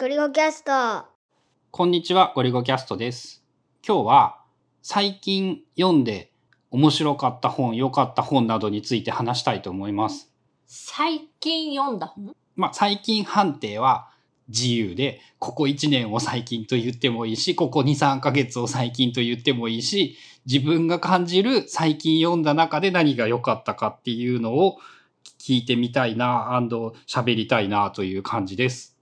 ゴリゴキャスト。こんにちは、ゴリゴキャストです。今日は最近読んで面白かった本、良かった本などについて話したいと思います。最近読んだ本？まあ、最近判定は自由で、ここ1年を最近と言ってもいいし、ここ2、3ヶ月を最近と言ってもいいし、自分が感じる最近読んだ中で何が良かったかっていうのを聞いてみたいな、喋りたいなという感じです。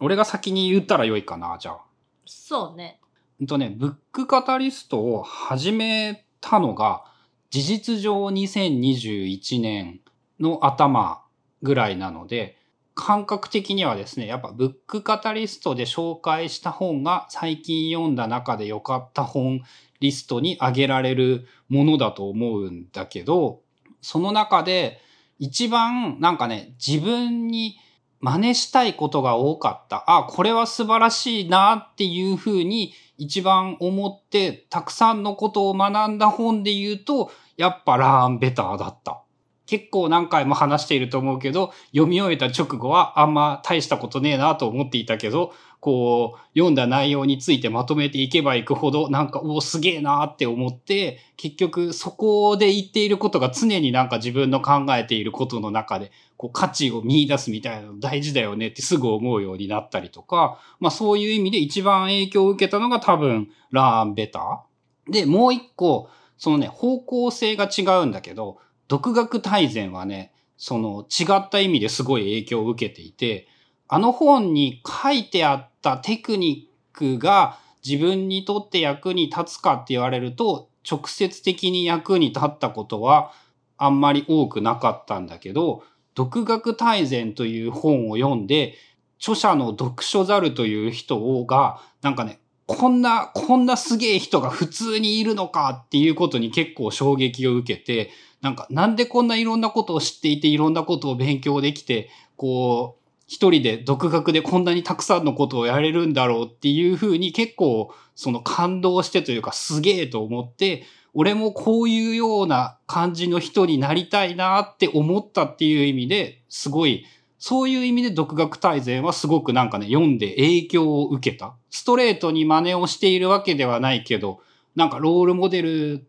俺が先に言ったら良いかな、じゃあ。そうね。うんとね、ブックカタリストを始めたのが、事実上2021年の頭ぐらいなので、感覚的にはですね、やっぱブックカタリストで紹介した本が最近読んだ中で良かった本リストに挙げられるものだと思うんだけど、その中で一番なんかね、自分に真似したいことが多かった。あ、これは素晴らしいなっていうふうに一番思ってたくさんのことを学んだ本で言うと、やっぱラーンベターだった。結構何回も話していると思うけど、読み終えた直後はあんま大したことねえなと思っていたけど、こう、読んだ内容についてまとめていけばいくほど、なんか、おお、すげえなーって思って、結局そこで言っていることが常になんか自分の考えていることの中で、こう価値を見出すみたいなの大事だよねってすぐ思うようになったりとか、まあそういう意味で一番影響を受けたのが多分ラーンベター。で、もう一個、そのね、方向性が違うんだけど、独学大全はね、その違った意味ですごい影響を受けていて、あの本に書いてあったテクニックが自分にとって役に立つかって言われると、直接的に役に立ったことはあんまり多くなかったんだけど、独学大全という本を読んで、著者の読書猿という人が、なんかね、こんな、こんなすげえ人が普通にいるのかっていうことに結構衝撃を受けて、なんかなんでこんないろんなことを知っていていろんなことを勉強できて、こう、一人で独学でこんなにたくさんのことをやれるんだろうっていうふうに結構その感動してというかすげえと思って、俺もこういうような感じの人になりたいなって思ったっていう意味ですごい、そういう意味で独学大全はすごくなんかね、読んで影響を受けた。ストレートに真似をしているわけではないけど、なんかロールモデル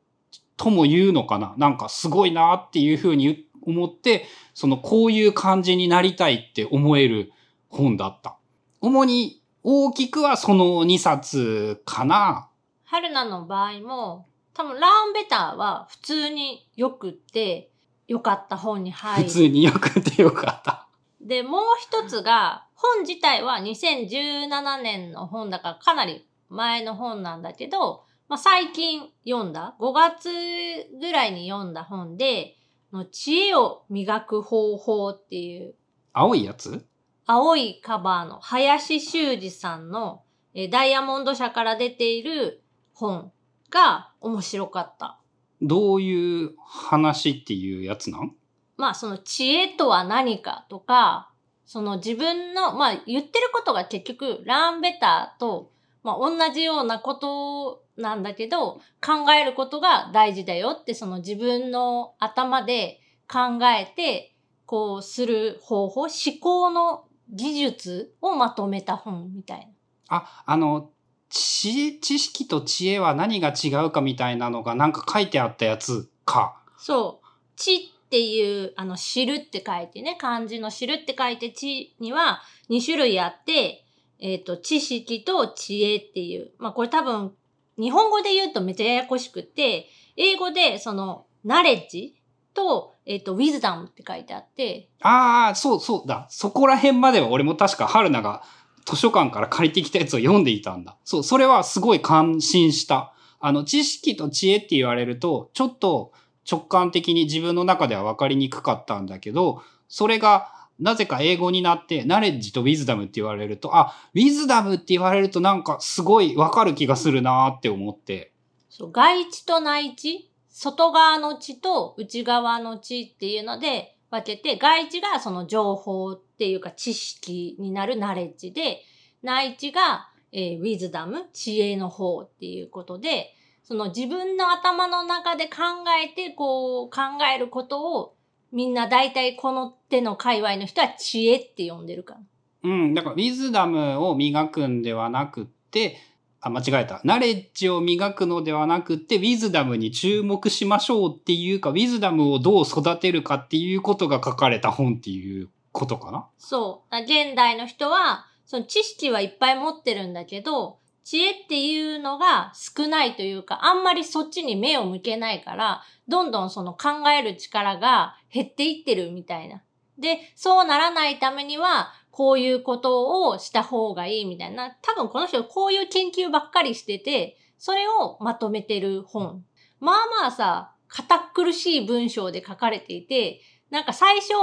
とも言うのかな？なんかすごいなっていうふうに言って思って、そのこういう感じになりたいって思える本だった。主に大きくはその2冊かな。春菜の場合も、多分ラーンベターは普通によくって、良かった本に入る。普通によくてよかった。で、もう一つが、本自体は2017年の本だからかなり前の本なんだけど、まあ、最近読んだ、5月ぐらいに読んだ本で、の知恵を磨く方法っていう、青いやつ？青いカバーの林修二さんの、えーダイヤモンド社から出ている本が面白かった。どういう話っていうやつなん？まあその知恵とは何かとか、その自分の、まあ言ってることが結局ラーンベターと、まあ同じようなことなんだけど、考えることが大事だよってその自分の頭で考えて、こうする方法、思考の技術をまとめた本みたいな。あ、あの、知知識と知恵は何が違うかみたいなのがなんか書いてあったやつか。そう。知っていう、あの、知るって書いてね、漢字の知るって書いて知には2種類あって、えっ、と、知識と知恵っていう。まあ、これ多分、日本語で言うとめっちゃややこしくて、英語でその、ナレッジと、えっ、と、ウィズダムって書いてあって、ああ、そうそうだ。そこら辺までは俺も確か春菜が図書館から借りてきたやつを読んでいたんだ。そう、それはすごい感心した。あの、知識と知恵って言われると、ちょっと直感的に自分の中では分かりにくかったんだけど、それがなぜか英語になって、ナレッジとウィズダムって言われると、あ、ウィズダムって言われるとなんかすごい分かる気がするなって思って。そう、外知と内知、外側の知と内側の知っていうので分けて、外知がその情報っていうか知識になるナレッジで、内知が、えーウィズダム、知恵の方っていうことで、その自分の頭の中で考えて、こう考えることをみんな大体この手の界隈の人は知恵って呼んでるから。うん、だから、ウィズダムを磨くんではなくって、あ、間違えた。ナレッジを磨くのではなくって、ウィズダムに注目しましょうっていうか、ウィズダムをどう育てるかっていうことが書かれた本っていうことかな？そう。だ現代の人は、その知識はいっぱい持ってるんだけど、知恵っていうのが少ないというか、あんまりそっちに目を向けないから、どんどんその考える力が減っていってるみたいな。で、そうならないためには、こういうことをした方がいいみたいな。多分この人こういう研究ばっかりしてて、それをまとめてる本。まあまあさ、堅苦しい文章で書かれていて、なんか最初、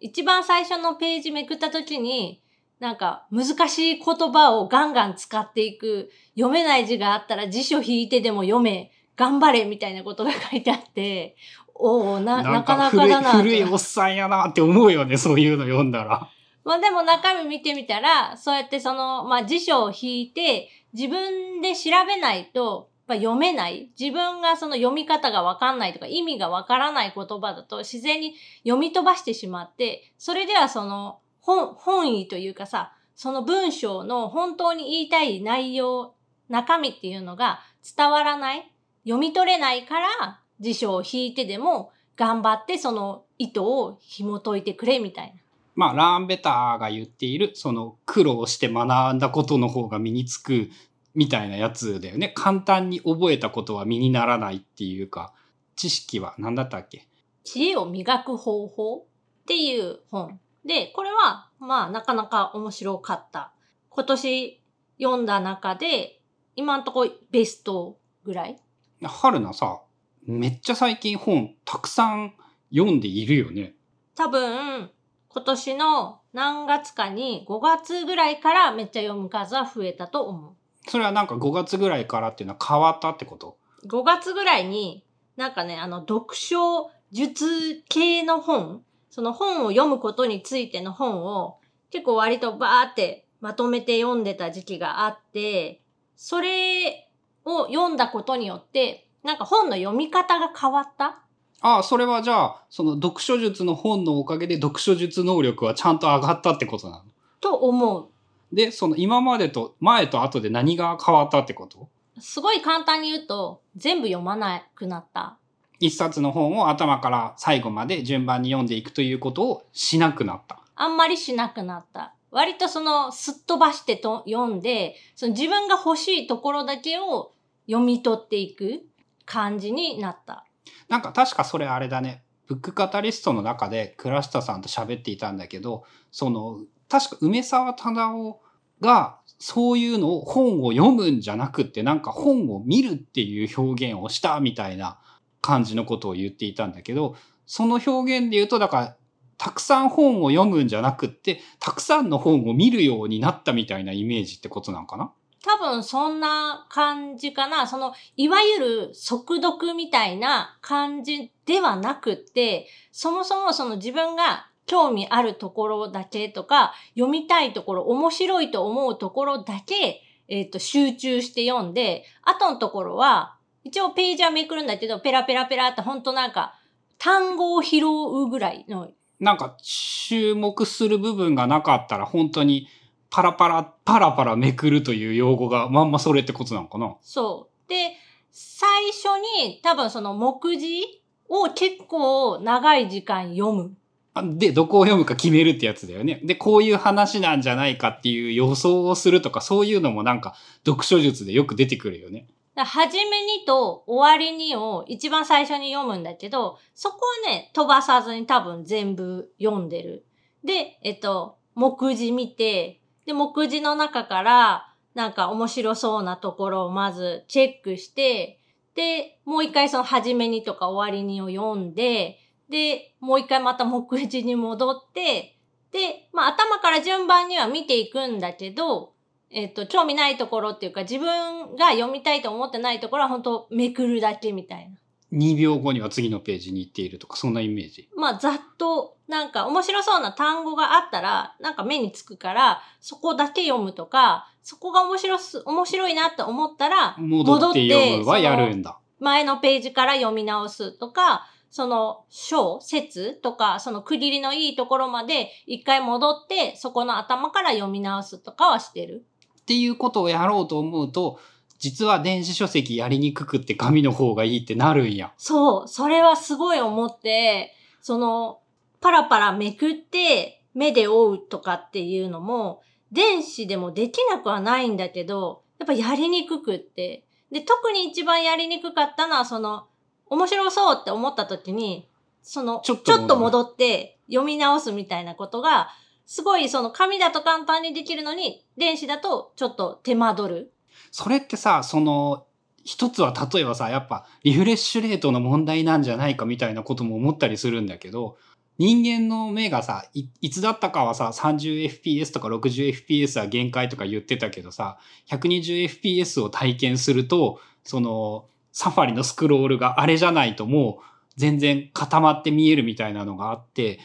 一番最初のページめくった時に、なんか難しい言葉をガンガン使っていく、読めない字があったら辞書引いてでも読め、頑張れみたいなことが書いてあって、おおな、なかなかだなと。古いおっさんやなって思うよね、そういうの読んだら。まあでも中身見てみたら、そうやってその、まあ辞書を引いて、自分で調べないと、やっぱ読めない。自分がその読み方がわかんないとか意味がわからない言葉だと自然に読み飛ばしてしまって、それではその本、本意というかさ、その文章の本当に言いたい内容、中身っていうのが伝わらない。読み取れないから辞書を引いてでも頑張ってその意図を紐解いてくれみたいな。まあ、ラーンベターが言っている、その苦労して学んだことの方が身につくみたいなやつだよね。簡単に覚えたことは身にならないっていうか、知識は何だったっけ？知恵を磨く方法っていう本。で、これは、まあ、なかなか面白かった。今年読んだ中で、今んとこベストぐらい？春菜さ、めっちゃ最近本たくさん読んでいるよね。多分、今年の何月かに5月ぐらいからめっちゃ読む数は増えたと思それはなんか5月ぐらいからっていうのは変わったってこと？う。5月ぐらいに、なんかね、あの、読書術系の本、その本を読むことについての本を結構割とバーってまとめて読んでた時期があって、それを読んだことによって、なんか本の読み方が変わった？ああ、それはじゃあ、その読書術の本のおかげで読書術能力はちゃんと上がったってことなの？と思う。で、その今までと前と後で何が変わったってこと？すごい簡単に言うと、全部読まなくなった。一冊の本を頭から最後まで順番に読んでいくということをしなくなった。あんまりしなくなった。割とその、すっ飛ばしてと読んで、その自分が欲しいところだけを読み取っていく感じになった。なんか確かそれあれだね。ブックカタリストの中で倉下さんと喋っていたんだけど、その、確か梅沢忠夫がそういうのを本を読むんじゃなくってなんか本を見るっていう表現をしたみたいな感じのことを言っていたんだけど、その表現で言うと、だから、たくさん本を読むんじゃなくって、たくさんの本を見るようになったみたいなイメージってことなんかな？多分そんな感じかな。その、いわゆる速読みたいな感じではなくって、そもそもその自分が興味あるところだけとか、読みたいところ、面白いと思うところだけ、えっ、と、集中して読んで、後のところは、一応ページはめくるんだけど、ペラペラペラってほんとなんか、単語を拾うぐらいのなんか注目する部分がなかったら本当にパラパラ、パラパラめくるという用語がまんまそれってことなのかな？そう。で、最初に多分その目次を結構長い時間読む。あで、どこを読むか決めるってやつだよね。で、こういう話なんじゃないかっていう予想をするとか、そういうのもなんか読書術でよく出てくるよね。だから初めにと終わりにを一番最初に読むんだけど、そこはね、飛ばさずに多分全部読んでる。で、えっと、目次見て、で、目次の中から、なんか面白そうなところをまずチェックして、で、もう一回その初めにとか終わりにを読んで、で、もう一回また目次に戻って、で、まあ頭から順番には見ていくんだけど、えっと、興味ないところっていうか、自分が読みたいと思ってないところは本当めくるだけみたいな。2秒後には次のページに行っているとか、そんなイメージ。まあ、ざっと、なんか面白そうな単語があったら、なんか目につくから、そこだけ読むとか、そこが面白す、面白いなって思ったら、戻って読むはやるんだ。前のページから読み直すとか、その章、説とか、その区切りのいいところまで一回戻って、そこの頭から読み直すとかはしてる。っていうことをやろうと思うと、実は電子書籍やりにくくって紙の方がいいってなるんや。そう、それはすごい思って、その、パラパラめくって目で追うとかっていうのも、電子でもできなくはないんだけど、やっぱやりにくくって。で、特に一番やりにくかったのは、その、面白そうって思った時に、その、ちょっと戻って読み直すみたいなことが、すごいその紙だと簡単にできるのに、電子だとちょっと手間取る。それってさ、その、一つは例えばさ、やっぱリフレッシュレートの問題なんじゃないかみたいなことも思ったりするんだけど、人間の目がさ、いいつだったかはさ、30fps とか 60fps は限界とか言ってたけどさ、120fps を体験すると、その、サファリのスクロールがあれじゃないともう全然固まって見えるみたいなのがあって、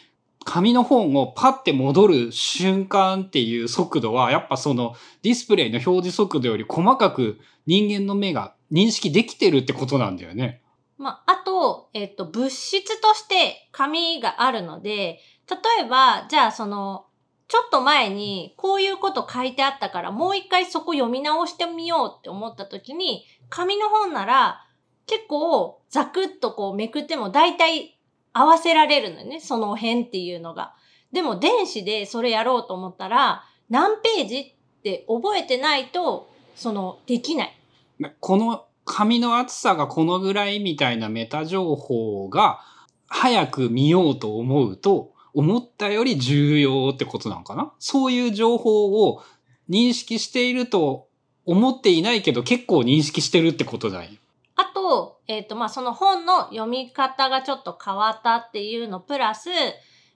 紙の本をパッて戻る瞬間っていう速度は、やっぱそのディスプレイの表示速度より細かく人間の目が認識できてるってことなんだよね。まあ、あと、えっ、と、物質として紙があるので、例えば、じゃあその、ちょっと前にこういうこと書いてあったからもう一回そこ読み直してみようって思った時に、紙の本なら結構ザクッとこうめくっても大体合わせられるのね、その辺っていうのが。でも電子でそれやろうと思ったら、何ページって覚えてないと、その、できない。この紙の厚さがこのぐらいみたいなメタ情報が早く見ようと思うと、思ったより重要ってことなのかな？そういう情報を認識していると思っていないけど結構認識してるってことだよ。あと、えっ、と、まあ、その本の読み方がちょっと変わったっていうのプラス、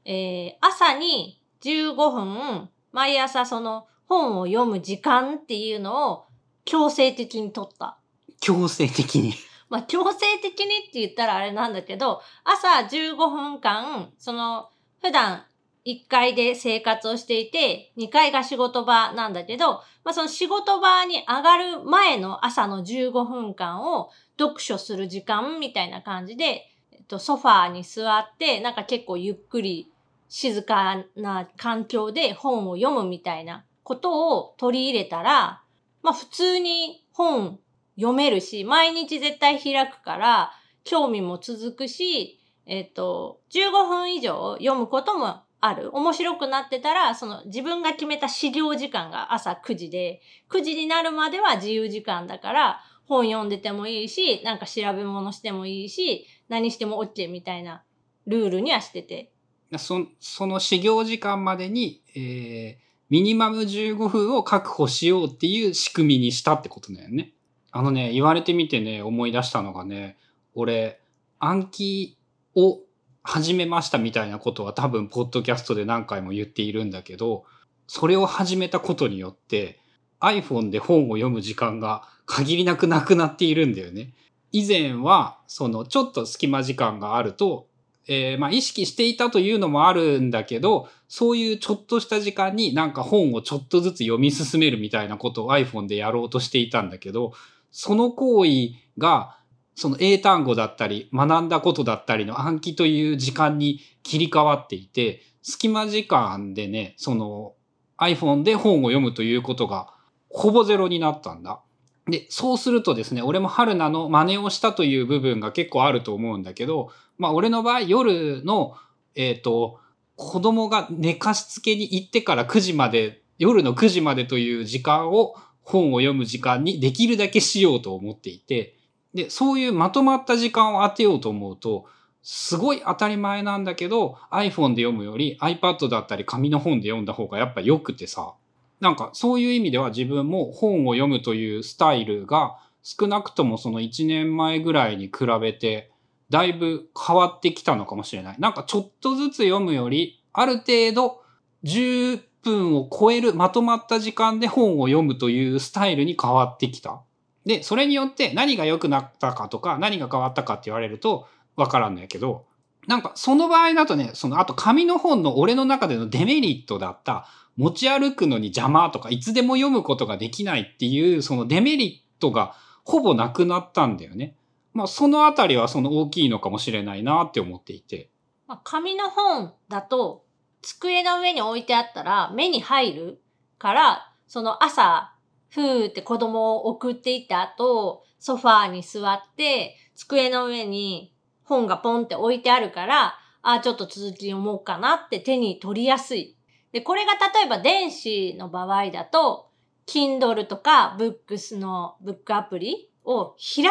えー朝に15分、毎朝その本を読む時間っていうのを強制的に取った。強制的に。まあ、強制的にって言ったらあれなんだけど、朝15分間、その、普段1階で生活をしていて、2階が仕事場なんだけど、まあ、その仕事場に上がる前の朝の15分間を読書する時間みたいな感じで、えっと、ソファーに座って、なんか結構ゆっくり静かな環境で本を読むみたいなことを取り入れたら、まあ普通に本読めるし、毎日絶対開くから、興味も続くし、えっ、と、15分以上読むこともある。面白くなってたら、その自分が決めた始業時間が朝9時で、9時になるまでは自由時間だから、本読んでてもいいし、なんか調べ物してもいいし、何しても OK みたいなルールにはしてて。そその始業時間までに、えーミニマム15分を確保しようっていう仕組みにしたってことだよね。あのね、言われてみてね、思い出したのがね、俺、暗記を始めましたみたいなことは多分、ポッドキャストで何回も言っているんだけど、それを始めたことによって、iPhone で本を読む時間が限りなくなくなっているんだよね。以前は、その、ちょっと隙間時間があると、えーまあ意識していたというのもあるんだけど、そういうちょっとした時間になんか本をちょっとずつ読み進めるみたいなことを iPhone でやろうとしていたんだけど、その行為が、その英単語だったり、学んだことだったりの暗記という時間に切り替わっていて、隙間時間でね、その iPhone で本を読むということがほぼゼロになったんだ。で、そうするとですね、俺も春菜の真似をしたという部分が結構あると思うんだけど、まあ俺の場合夜の、えっ、と、子供が寝かしつけに行ってから9時まで、夜の9時までという時間を本を読む時間にできるだけしようと思っていて、で、そういうまとまった時間を当てようと思うと、すごい当たり前なんだけど、iPhone で読むより iPad だったり紙の本で読んだ方がやっぱ良くてさ、なんかそういう意味では自分も本を読むというスタイルが少なくともその1年前ぐらいに比べてだいぶ変わってきたのかもしれない。なんかちょっとずつ読むよりある程度10分を超えるまとまった時間で本を読むというスタイルに変わってきた。で、それによって何が良くなったかとか何が変わったかって言われるとわからんのやけど、なんかその場合だとね、そのあと紙の本の俺の中でのデメリットだった持ち歩くのに邪魔とかいつでも読むことができないっていうそのデメリットがほぼなくなったんだよね。まあそのあたりはその大きいのかもしれないなって思っていて。まあ、紙の本だと、机の上に置いてあったら目に入るから、その朝、ふーって子供を送っていった後、ソファーに座って、机の上に本がポンって置いてあるから、あ、ちょっと続き読もうかなって手に取りやすい。で、これが例えば電子の場合だと、Kindle とか Books のブックアプリを開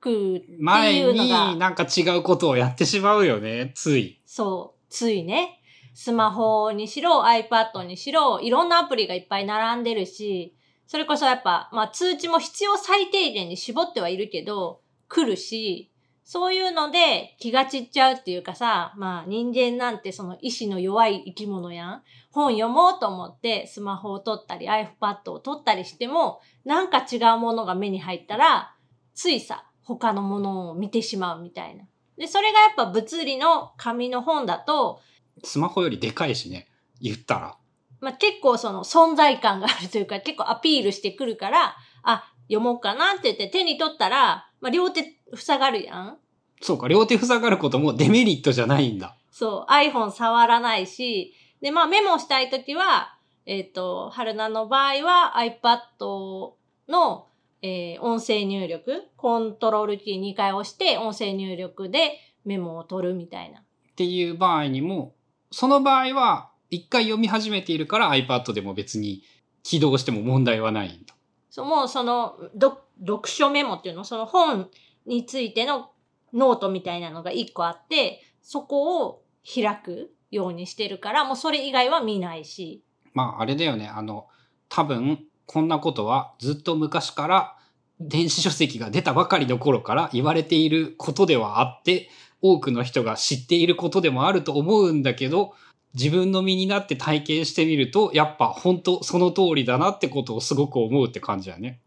くって前いうのが、になんか違うことをやってしまうよね、つい。そう、ついね。スマホにしろ、iPad にしろ、いろんなアプリがいっぱい並んでるし、それこそやっぱ、まあ通知も必要最低限に絞ってはいるけど、来るし、そういうので気が散っちゃうっていうかさ、まあ人間なんてその意志の弱い生き物やん。本読もうと思ってスマホを取ったり iPad を取ったりしても、なんか違うものが目に入ったら、ついさ、他のものを見てしまうみたいな。で、それがやっぱ物理の紙の本だと、スマホよりでかいしね、言ったら。まあ、結構その存在感があるというか、結構アピールしてくるから、あ、読もうかなって言って手に取ったら、まあ、両手塞がるやん。そうか、両手塞がることもデメリットじゃないんだ。そう、iPhone 触らないし、で、まあメモしたいときは、えっ、と、春菜の場合は iPad の、えー音声入力、コントロールキー2回押して音声入力でメモを取るみたいな。っていう場合にも、その場合は、一回読み始めているから iPad でも別に起動しても問題はないんだ。そう、もうその、読読書メモっていうの、その本についてのノートみたいなのが一個あって、そこを開くようにしてるから、もうそれ以外は見ないし。まあ、あれだよね。あの、多分、こんなことはずっと昔から電子書籍が出たばかりの頃から言われていることではあって、多くの人が知っていることでもあると思うんだけど、自分の身になって体験してみると、やっぱ本当その通りだなってことをすごく思うって感じだね。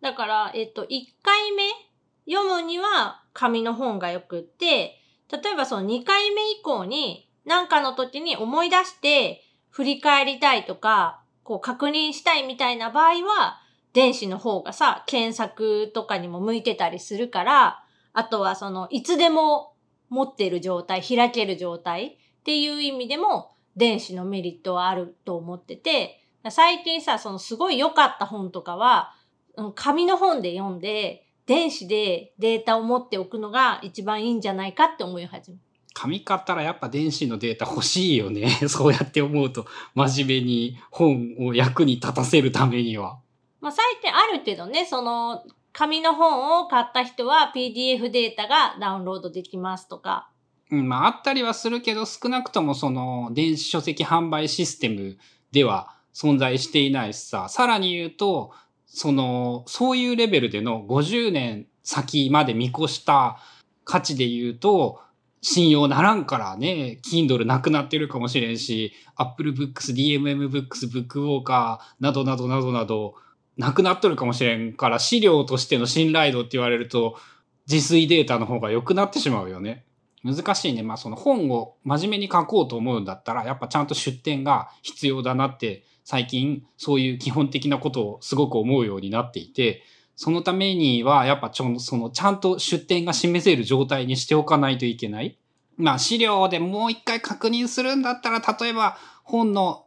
だから、えっと、1回目読むには紙の本がよくって、例えばその2回目以降に何かの時に思い出して振り返りたいとか、こう確認したいみたいな場合は、電子の方がさ、検索とかにも向いてたりするから、あとはその、いつでも持ってる状態、開ける状態っていう意味でも、電子のメリットはあると思ってて、最近さ、そのすごい良かった本とかは、紙の本で読んで、電子でデータを持っておくのが一番いいんじゃないかって思い始めた。紙買ったらやっぱ電子のデータ欲しいよね。そうやって思うと、真面目に本を役に立たせるためには。まあ最近あるけどね、その、紙の本を買った人は PDF データがダウンロードできますとか。うん、まああったりはするけど、少なくともその電子書籍販売システムでは存在していないしさ、さらに言うと、その、そういうレベルでの50年先まで見越した価値で言うと、信用ならんからね、Kindle なくなってるかもしれんし、Apple Books、DMM Books、ブックウォーカーなどなどなどなど、なくなっとるかもしれんから、資料としての信頼度って言われると、自炊データの方が良くなってしまうよね。難しいね。まあその本を真面目に書こうと思うんだったら、やっぱちゃんと出典が必要だなって、最近そういう基本的なことをすごく思うようになっていて、そのためにはやっぱちょ、そのちゃんと出典が示せる状態にしておかないといけない。まあ資料でもう一回確認するんだったら、例えば本の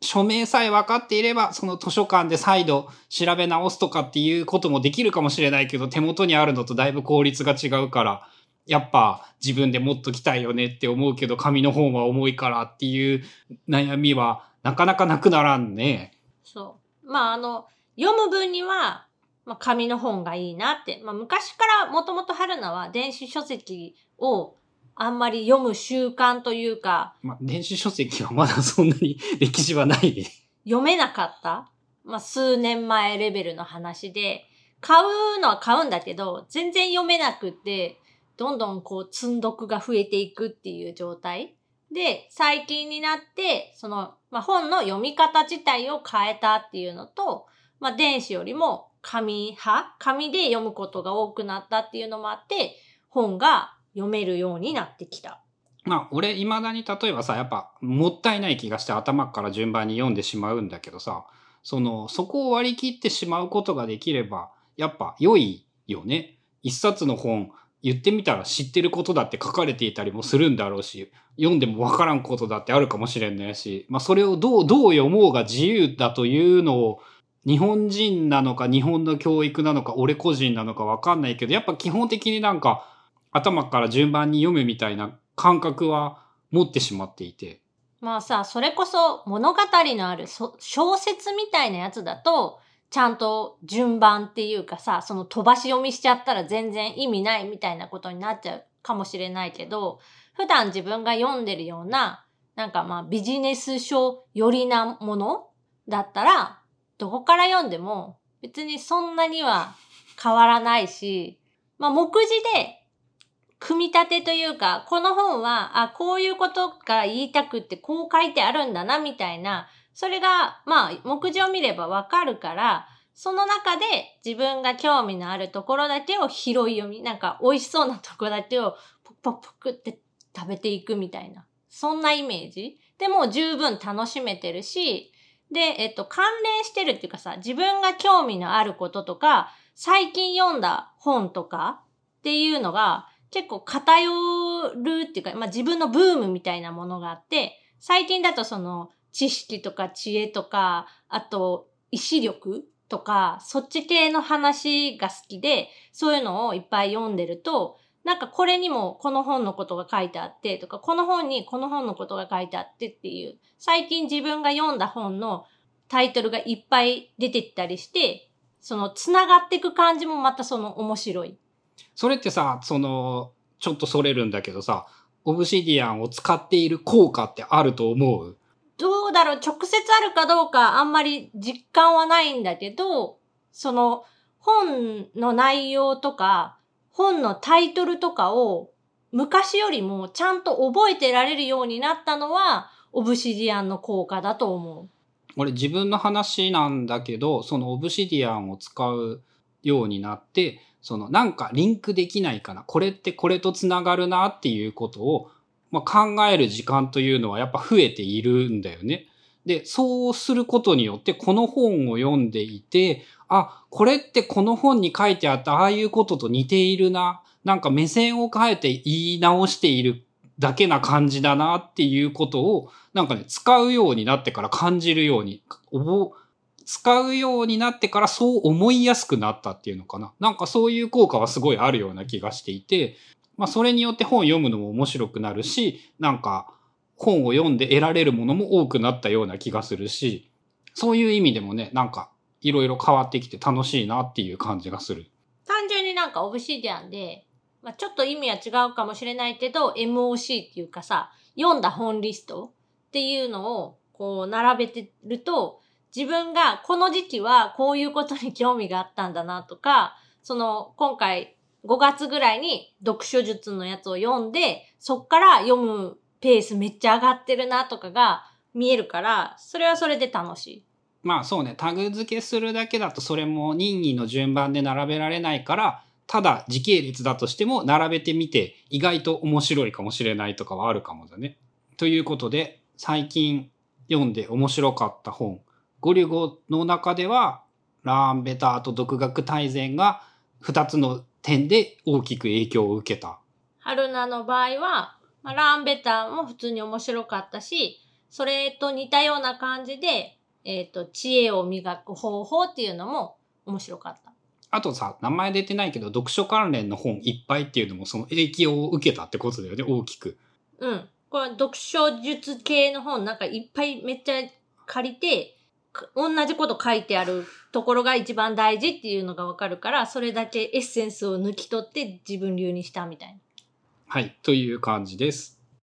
署名さえ分かっていれば、その図書館で再度調べ直すとかっていうこともできるかもしれないけど、手元にあるのとだいぶ効率が違うから、やっぱ自分で持っときたいよねって思うけど、紙の本は重いからっていう悩みはなかなかなくならんね。そう。まああの、読む分には、まあ紙の本がいいなって。まあ昔からもともと春菜は電子書籍をあんまり読む習慣というか、まあ、電子書籍はまだそんなに歴史はないね。読めなかったまあ、数年前レベルの話で、買うのは買うんだけど、全然読めなくって、どんどんこう積んどくが増えていくっていう状態。で、最近になって、その、まあ、本の読み方自体を変えたっていうのと、まあ、電子よりも紙派紙で読むことが多くなったっていうのもあって、本が読めるようになってきた。まあ、俺、未だに例えばさ、やっぱ、もったいない気がして頭から順番に読んでしまうんだけどさ、その、そこを割り切ってしまうことができれば、やっぱ良いよね。一冊の本、言ってみたら知ってることだって書かれていたりもするんだろうし、読んでもわからんことだってあるかもしれないし、まあそれをどう、どう読もうが自由だというのを、日本人なのか日本の教育なのか俺個人なのかわかんないけど、やっぱ基本的になんか頭から順番に読むみたいな感覚は持ってしまっていて。まあさ、それこそ物語のある小説みたいなやつだと、ちゃんと順番っていうかさ、その飛ばし読みしちゃったら全然意味ないみたいなことになっちゃうかもしれないけど、普段自分が読んでるような、なんかまあビジネス書寄りなものだったら、どこから読んでも別にそんなには変わらないし、まあ目次で組み立てというか、この本は、あ、こういうことが言いたくってこう書いてあるんだなみたいなそれが、まあ、目次を見ればわかるから、その中で自分が興味のあるところだけを拾い読み、なんか美味しそうなとこだけをポクポクポクって食べていくみたいな。そんなイメージでも十分楽しめてるし、で、えっと、関連してるっていうかさ、自分が興味のあることとか、最近読んだ本とかっていうのが結構偏るっていうか、まあ自分のブームみたいなものがあって、最近だとその知識とか知恵とか、あと意志力とか、そっち系の話が好きで、そういうのをいっぱい読んでると、なんかこれにもこの本のことが書いてあってとか、この本にこの本のことが書いてあってっていう、最近自分が読んだ本のタイトルがいっぱい出てきたりして、その繋がっていく感じもまたその面白い。それってさ、その、ちょっとそれるんだけどさ、オブシディアンを使っている効果ってあると思う？どうだろう、直接あるかどうかあんまり実感はないんだけど、その本の内容とか、本のタイトルとかを昔よりもちゃんと覚えてられるようになったのは、オブシディアンの効果だと思う。俺自分の話なんだけど、そのオブシディアンを使うようになって、そのなんかリンクできないかな、これってこれとつながるなっていうことをまあ、考える時間というのはやっぱ増えているんだよね。で、そうすることによってこの本を読んでいて、あ、これってこの本に書いてあったああいうことと似ているな。なんか目線を変えて言い直しているだけな感じだなっていうことを、なんかね、使うようになってから感じるように、使うようになってからそう思いやすくなったっていうのかな。なんかそういう効果はすごいあるような気がしていて、まあそれによって本読むのも面白くなるし、なんか本を読んで得られるものも多くなったような気がするし、そういう意味でもね、なんかいろいろ変わってきて楽しいなっていう感じがする。単純になんかオブシディアンで、まあ、ちょっと意味は違うかもしれないけど、MOC っていうかさ、読んだ本リストっていうのをこう並べてると、自分がこの時期はこういうことに興味があったんだなとか、その今回5月ぐらいに読書術のやつを読んで、そっから読むペースめっちゃ上がってるなとかが見えるから、それはそれで楽しい。まあそうね、タグ付けするだけだとそれも任意の順番で並べられないから、ただ時系列だとしても並べてみて意外と面白いかもしれないとかはあるかもだね。ということで、最近読んで面白かった本、ゴリュゴの中では、ラーンベターと独学大全が2つの点で大きく影響を受けた。春菜の場合は、まあ、ラーンベターも普通に面白かったし、それと似たような感じで、えっ、ー、と、知恵を磨く方法っていうのも面白かった。あとさ、名前出てないけど、読書関連の本いっぱいっていうのもその影響を受けたってことだよね、大きく。うん。これ読書術系の本なんかいっぱいめっちゃ借りて、同じこと書いてあるところが一番大事っていうのがわかるから、それだけエッセンスを抜き取って自分流にしたみたいな。はい、という感じです。